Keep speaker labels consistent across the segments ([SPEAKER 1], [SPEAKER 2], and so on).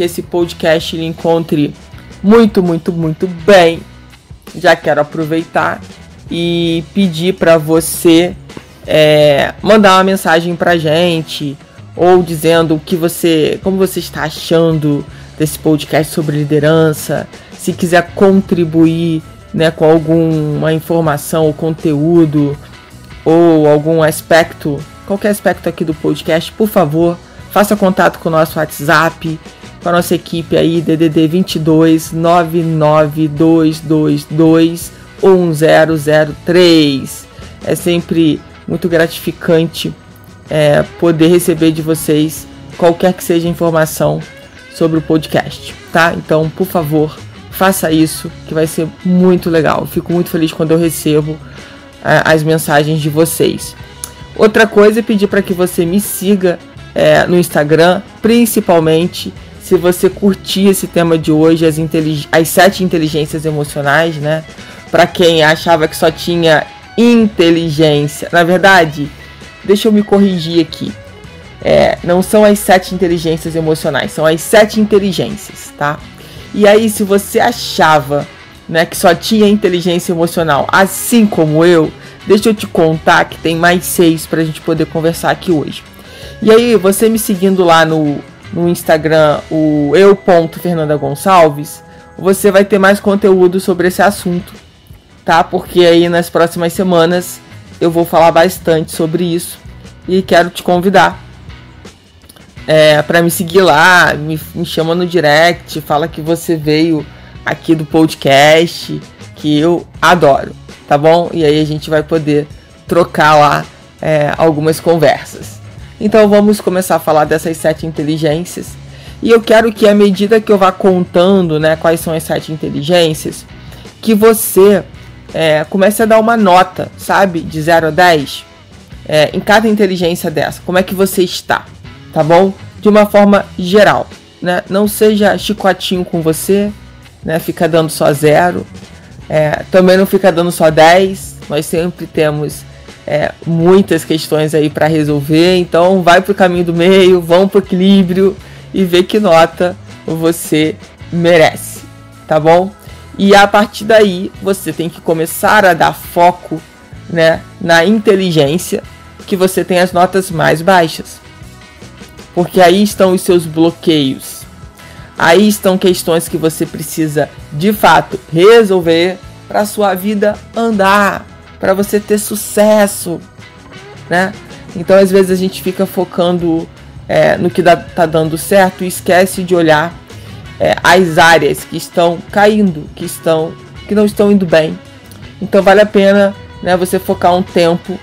[SPEAKER 1] que esse podcast lhe encontre muito, muito, muito bem. Já quero aproveitar e pedir para você é, mandar uma mensagem pra gente ou dizendo o que você, como você está achando desse podcast sobre liderança, se quiser contribuir, né, com alguma informação ou conteúdo ou algum aspecto, qualquer aspecto aqui do podcast, por favor, faça contato com o nosso WhatsApp com a nossa equipe aí, DDD 22 99222 1003. É sempre muito gratificante é, poder receber de vocês qualquer que seja informação sobre o podcast, tá? Então, por favor, faça isso, que vai ser muito legal. Fico muito feliz quando eu recebo é, as mensagens de vocês. Outra coisa é pedir para que você me siga é, no Instagram, principalmente se você curtir esse tema de hoje, as, as sete inteligências emocionais, né? Para quem achava que só tinha inteligência. Na verdade, deixa eu me corrigir aqui. É, não são as sete inteligências emocionais, são as sete inteligências, tá? E aí, se você achava né, que só tinha inteligência emocional, assim como eu, deixa eu te contar que tem mais seis para a gente poder conversar aqui hoje. E aí, você me seguindo lá no no Instagram, o eu.fernandagonçalves, você vai ter mais conteúdo sobre esse assunto, tá? Porque aí nas próximas semanas eu vou falar bastante sobre isso e quero te convidar é, para me seguir lá, me, me chama no direct, fala que você veio aqui do podcast, que eu adoro, tá bom? E aí a gente vai poder trocar lá é, algumas conversas. Então vamos começar a falar dessas sete inteligências. E eu quero que à medida que eu vá contando né, quais são as sete inteligências, que você é, comece a dar uma nota, sabe? De 0 a 10 é, em cada inteligência dessa. Como é que você está, tá bom? De uma forma geral. Né? Não seja chicotinho com você, né? Fica dando só zero. É, também não fica dando só 10. Nós sempre temos é, muitas questões aí para resolver. Então vai para o caminho do meio, vão para o equilíbrio e vê que nota você merece, tá bom? E a partir daí você tem que começar a dar foco né, na inteligência que você tem as notas mais baixas. Porque aí estão os seus bloqueios. Aí estão questões que você precisa de fato resolver para sua vida andar para você ter sucesso, né? Então às vezes a gente fica focando é, no que dá, tá dando certo e esquece de olhar é, as áreas que estão caindo, que estão que não estão indo bem. Então vale a pena, né, você focar um tempo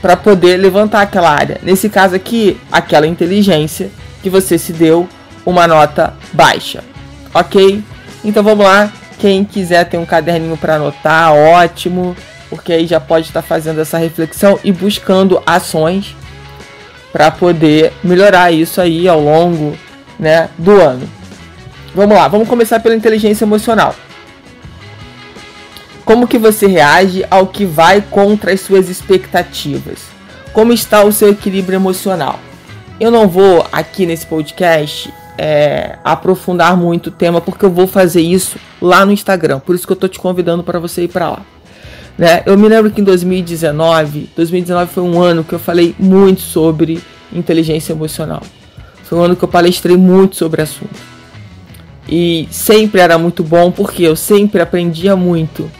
[SPEAKER 1] para poder levantar aquela área. Nesse caso aqui, aquela inteligência que você se deu uma nota baixa, ok? Então vamos lá. Quem quiser ter um caderninho para anotar, ótimo porque aí já pode estar fazendo essa reflexão e buscando ações para poder melhorar isso aí ao longo né, do ano. Vamos lá, vamos começar pela inteligência emocional. Como que você reage ao que vai contra as suas expectativas? Como está o seu equilíbrio emocional? Eu não vou aqui nesse podcast é, aprofundar muito o tema porque eu vou fazer isso lá no Instagram. Por isso que eu estou te convidando para você ir para lá. Né? Eu me lembro que em 2019, 2019 foi um ano que eu falei muito sobre inteligência emocional. Foi um ano que eu palestrei muito sobre o assunto. E sempre era muito bom porque eu sempre aprendia muito.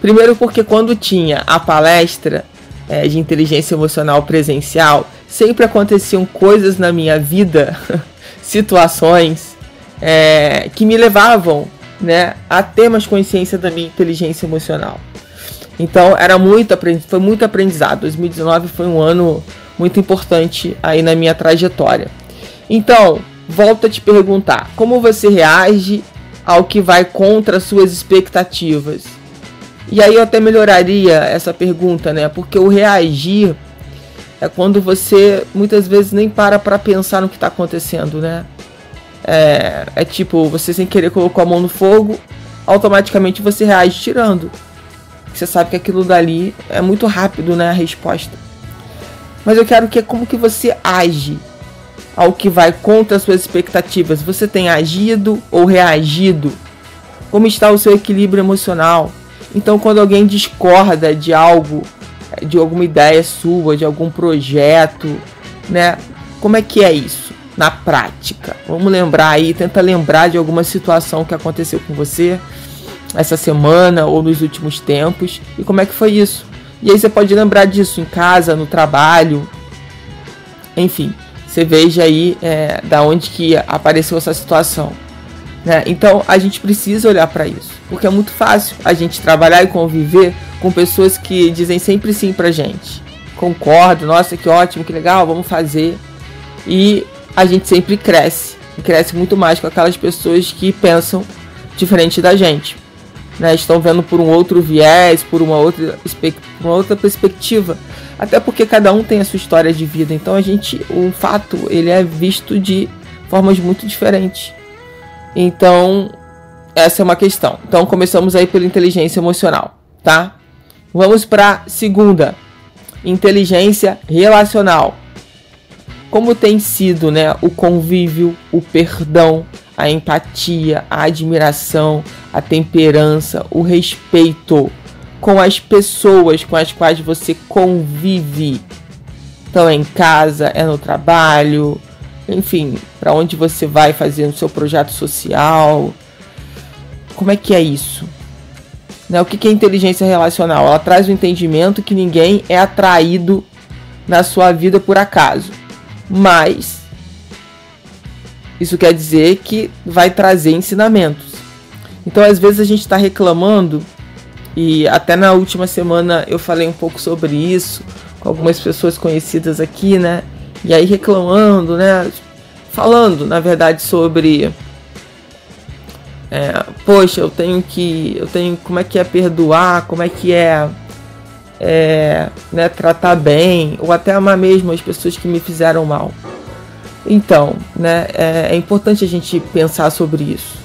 [SPEAKER 1] Primeiro porque quando tinha a palestra é, de inteligência emocional presencial, sempre aconteciam coisas na minha vida, situações é, que me levavam né, a ter mais consciência da minha inteligência emocional. Então era muito foi muito aprendizado. 2019 foi um ano muito importante aí na minha trajetória. Então, volto a te perguntar: como você reage ao que vai contra suas expectativas? E aí eu até melhoraria essa pergunta, né? Porque o reagir é quando você muitas vezes nem para para pensar no que está acontecendo, né? É, é tipo, você sem querer colocou a mão no fogo, automaticamente você reage tirando. Você sabe que aquilo dali é muito rápido, né? A resposta. Mas eu quero que como que você age ao que vai contra as suas expectativas. Você tem agido ou reagido? Como está o seu equilíbrio emocional? Então, quando alguém discorda de algo, de alguma ideia sua, de algum projeto, né? Como é que é isso na prática? Vamos lembrar aí, tenta lembrar de alguma situação que aconteceu com você essa semana ou nos últimos tempos e como é que foi isso. E aí você pode lembrar disso em casa, no trabalho, enfim, você veja aí é, da onde que apareceu essa situação. Né? Então a gente precisa olhar para isso, porque é muito fácil a gente trabalhar e conviver com pessoas que dizem sempre sim pra gente. Concordo, nossa, que ótimo, que legal, vamos fazer. E a gente sempre cresce, cresce muito mais com aquelas pessoas que pensam diferente da gente. Né? Estão vendo por um outro viés, por uma outra, uma outra perspectiva. Até porque cada um tem a sua história de vida. Então a gente, o fato, ele é visto de formas muito diferentes. Então, essa é uma questão. Então, começamos aí pela inteligência emocional, tá? Vamos para segunda, inteligência relacional. Como tem sido, né, o convívio, o perdão, a empatia, a admiração, a temperança, o respeito com as pessoas com as quais você convive. Então é em casa, é no trabalho, enfim, para onde você vai fazer o seu projeto social. Como é que é isso? Né? O que é inteligência relacional? Ela traz o entendimento que ninguém é atraído na sua vida por acaso. Mas isso quer dizer que vai trazer ensinamentos. Então, às vezes a gente está reclamando, e até na última semana eu falei um pouco sobre isso com algumas pessoas conhecidas aqui, né? E aí reclamando, né? Falando, na verdade, sobre é, poxa, eu tenho que, eu tenho, como é que é perdoar, como é que é, é né, tratar bem, ou até amar mesmo as pessoas que me fizeram mal. Então, né, é, é importante a gente pensar sobre isso.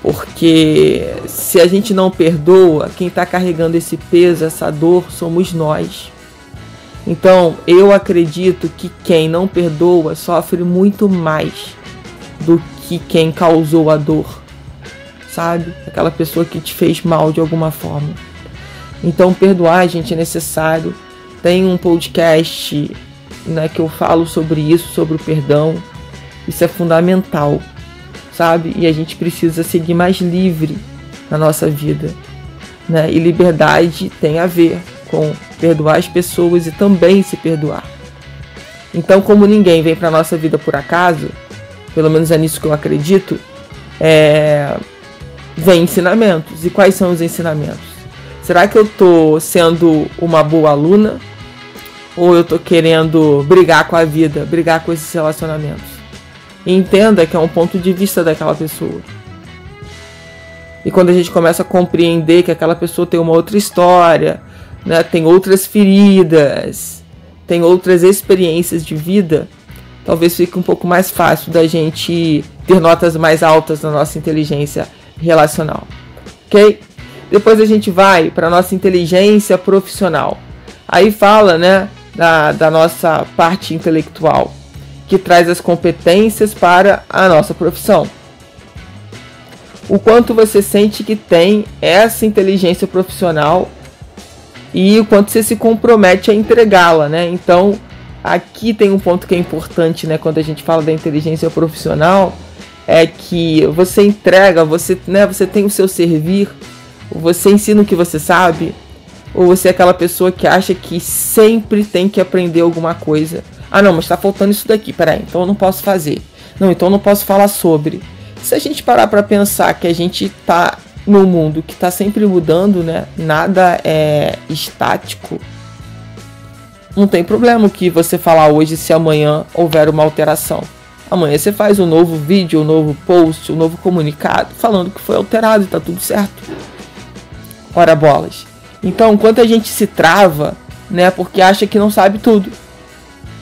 [SPEAKER 1] Porque se a gente não perdoa, quem está carregando esse peso, essa dor, somos nós. Então, eu acredito que quem não perdoa sofre muito mais do que quem causou a dor, sabe? Aquela pessoa que te fez mal de alguma forma. Então, perdoar, gente, é necessário. Tem um podcast né, que eu falo sobre isso, sobre o perdão. Isso é fundamental, sabe? E a gente precisa seguir mais livre na nossa vida, né? E liberdade tem a ver com perdoar as pessoas e também se perdoar. Então, como ninguém vem para nossa vida por acaso, pelo menos é nisso que eu acredito, é... vem ensinamentos. E quais são os ensinamentos? Será que eu estou sendo uma boa aluna ou eu tô querendo brigar com a vida, brigar com esses relacionamentos. E entenda que é um ponto de vista daquela pessoa. E quando a gente começa a compreender que aquela pessoa tem uma outra história, né, tem outras feridas, tem outras experiências de vida, talvez fique um pouco mais fácil da gente ter notas mais altas na nossa inteligência relacional. Ok? Depois a gente vai para nossa inteligência profissional. Aí fala, né, da, da nossa parte intelectual, que traz as competências para a nossa profissão. O quanto você sente que tem essa inteligência profissional e o quanto você se compromete a entregá-la, né? Então, aqui tem um ponto que é importante, né, quando a gente fala da inteligência profissional, é que você entrega, você, né, você tem o seu servir, você ensina o que você sabe, ou você é aquela pessoa que acha que sempre tem que aprender alguma coisa? Ah, não, mas está faltando isso daqui. Peraí, então eu não posso fazer. Não, então eu não posso falar sobre. Se a gente parar para pensar que a gente está no mundo que está sempre mudando, né? Nada é estático. Não tem problema que você falar hoje se amanhã houver uma alteração. Amanhã você faz um novo vídeo, um novo post, um novo comunicado falando que foi alterado e tá tudo certo. Ora bolas. Então, enquanto a gente se trava, né, porque acha que não sabe tudo.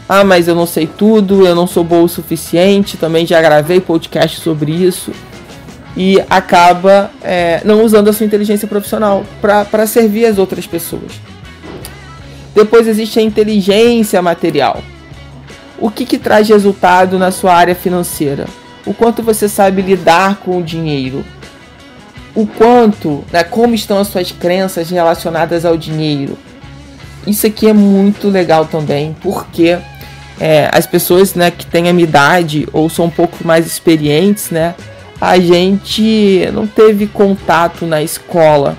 [SPEAKER 1] Ah, mas eu não sei tudo, eu não sou bom o suficiente, também já gravei podcast sobre isso. E acaba é, não usando a sua inteligência profissional para servir as outras pessoas. Depois existe a inteligência material. O que, que traz resultado na sua área financeira? O quanto você sabe lidar com o dinheiro? O quanto, né, como estão as suas crenças relacionadas ao dinheiro? Isso aqui é muito legal também, porque é, as pessoas né, que têm a minha idade ou são um pouco mais experientes, né, a gente não teve contato na escola.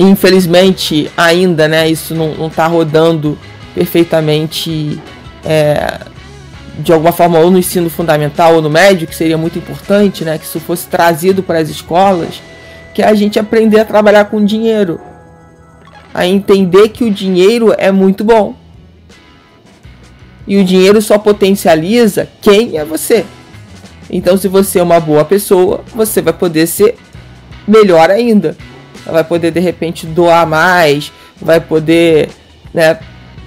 [SPEAKER 1] Infelizmente, ainda, né, isso não está rodando perfeitamente é, de alguma forma ou no ensino fundamental ou no médio, que seria muito importante, né, que isso fosse trazido para as escolas, que é a gente aprender a trabalhar com dinheiro, a entender que o dinheiro é muito bom. E o dinheiro só potencializa quem é você. Então, se você é uma boa pessoa, você vai poder ser melhor ainda. Vai poder de repente doar mais, vai poder né,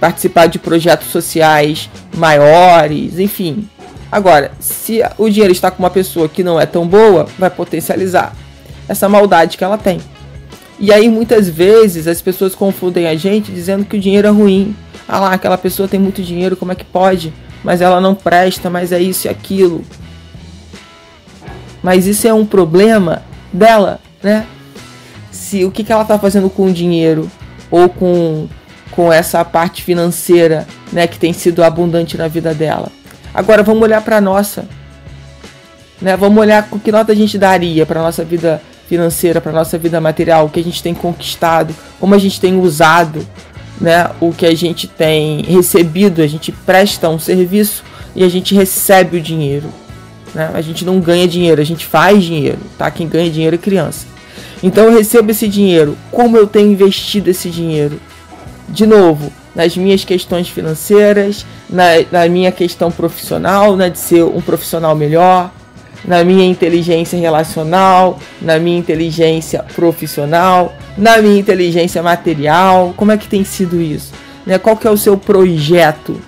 [SPEAKER 1] participar de projetos sociais maiores, enfim. Agora, se o dinheiro está com uma pessoa que não é tão boa, vai potencializar essa maldade que ela tem. E aí muitas vezes as pessoas confundem a gente dizendo que o dinheiro é ruim. Ah lá, aquela pessoa tem muito dinheiro, como é que pode? Mas ela não presta, mas é isso e aquilo. Mas isso é um problema dela, né? Se o que, que ela está fazendo com o dinheiro ou com com essa parte financeira, né, que tem sido abundante na vida dela. Agora vamos olhar para nossa, né? Vamos olhar com que nota a gente daria para nossa vida financeira, para nossa vida material, o que a gente tem conquistado, como a gente tem usado, né, o que a gente tem recebido, a gente presta um serviço e a gente recebe o dinheiro. Né? A gente não ganha dinheiro, a gente faz dinheiro, tá? Quem ganha dinheiro é criança. Então eu recebo esse dinheiro, como eu tenho investido esse dinheiro? De novo, nas minhas questões financeiras, na, na minha questão profissional, né, de ser um profissional melhor, na minha inteligência relacional, na minha inteligência profissional, na minha inteligência material. Como é que tem sido isso? Né? Qual que é o seu projeto?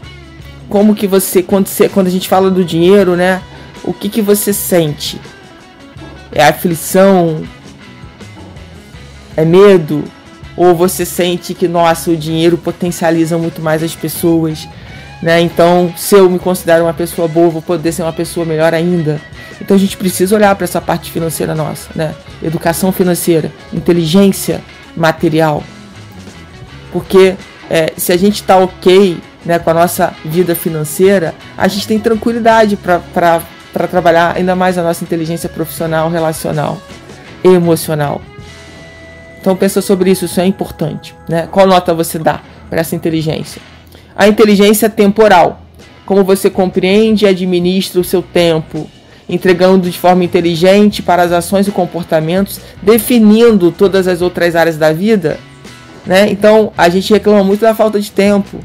[SPEAKER 1] Como que você quando, você, quando a gente fala do dinheiro, né? O que que você sente? É aflição? É medo? Ou você sente que, nossa, o dinheiro potencializa muito mais as pessoas, né? Então, se eu me considero uma pessoa boa, vou poder ser uma pessoa melhor ainda. Então, a gente precisa olhar para essa parte financeira nossa, né? Educação financeira, inteligência material. Porque é, se a gente está ok né, com a nossa vida financeira, a gente tem tranquilidade para trabalhar ainda mais a nossa inteligência profissional, relacional, emocional. Então pensa sobre isso, isso é importante. Né? Qual nota você dá para essa inteligência? A inteligência temporal. Como você compreende e administra o seu tempo, entregando de forma inteligente para as ações e comportamentos, definindo todas as outras áreas da vida. Né? Então a gente reclama muito da falta de tempo.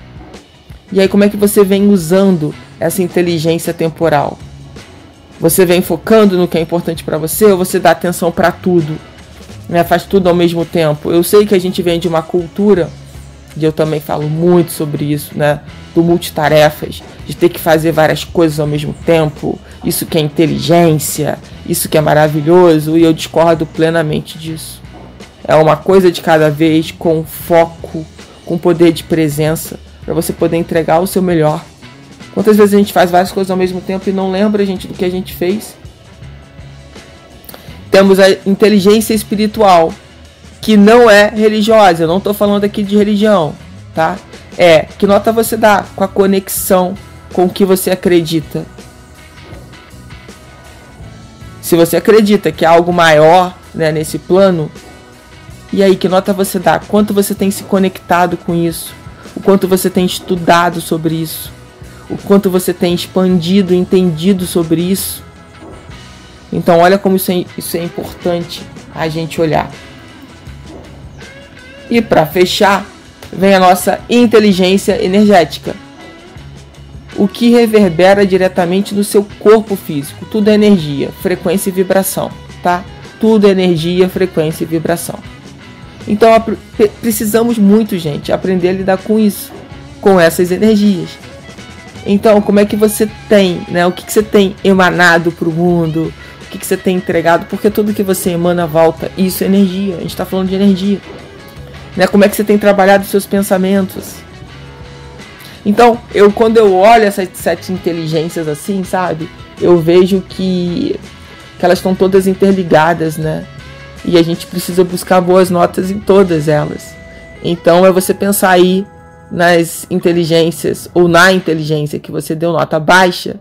[SPEAKER 1] E aí, como é que você vem usando essa inteligência temporal? Você vem focando no que é importante para você ou você dá atenção para tudo? Né, faz tudo ao mesmo tempo. Eu sei que a gente vem de uma cultura, e eu também falo muito sobre isso, né, do multitarefas, de ter que fazer várias coisas ao mesmo tempo. Isso que é inteligência, isso que é maravilhoso, e eu discordo plenamente disso. É uma coisa de cada vez, com foco, com poder de presença, para você poder entregar o seu melhor. Quantas vezes a gente faz várias coisas ao mesmo tempo e não lembra a gente do que a gente fez? Temos a inteligência espiritual, que não é religiosa. Eu não estou falando aqui de religião, tá? É, que nota você dá com a conexão com o que você acredita? Se você acredita que há algo maior né, nesse plano, e aí que nota você dá? Quanto você tem se conectado com isso? O quanto você tem estudado sobre isso? O quanto você tem expandido, entendido sobre isso? Então, olha como isso é, isso é importante a gente olhar. E para fechar, vem a nossa inteligência energética. o que reverbera diretamente no seu corpo físico. Tudo é energia, frequência e vibração, tá? Tudo é energia, frequência e vibração. Então precisamos muito, gente, aprender a lidar com isso, com essas energias. Então, como é que você tem, né? O que, que você tem emanado para o mundo? O que, que você tem entregado? Porque tudo que você emana volta. Isso é energia. A gente está falando de energia. Né? Como é que você tem trabalhado seus pensamentos? Então, eu quando eu olho essas sete inteligências assim, sabe? Eu vejo que, que elas estão todas interligadas, né? E a gente precisa buscar boas notas em todas elas. Então é você pensar aí nas inteligências ou na inteligência que você deu nota baixa,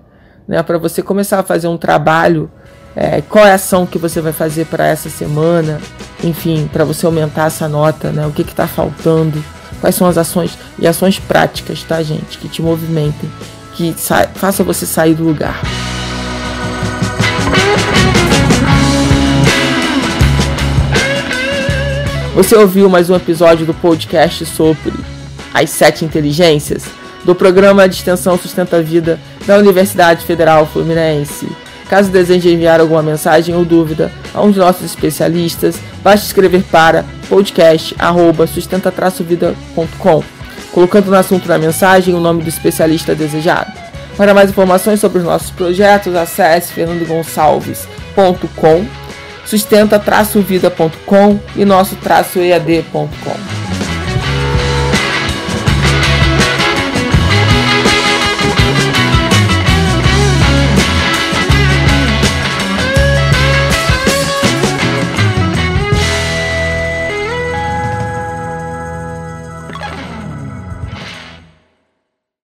[SPEAKER 1] né, para você começar a fazer um trabalho. É, qual é a ação que você vai fazer para essa semana? Enfim, para você aumentar essa nota, né? O que está faltando? Quais são as ações e ações práticas, tá, gente? Que te movimentem, que faça você sair do lugar. Você ouviu mais um episódio do podcast sobre as sete inteligências do programa de extensão Sustenta a Vida da Universidade Federal Fluminense. Caso deseje enviar alguma mensagem ou dúvida a um de nossos especialistas, basta escrever para podcast@sustenta-vida.com, colocando no assunto da mensagem o nome do especialista desejado. Para mais informações sobre os nossos projetos, acesse fernandogonçalves.com, sustenta-vida.com e nosso-ead.com.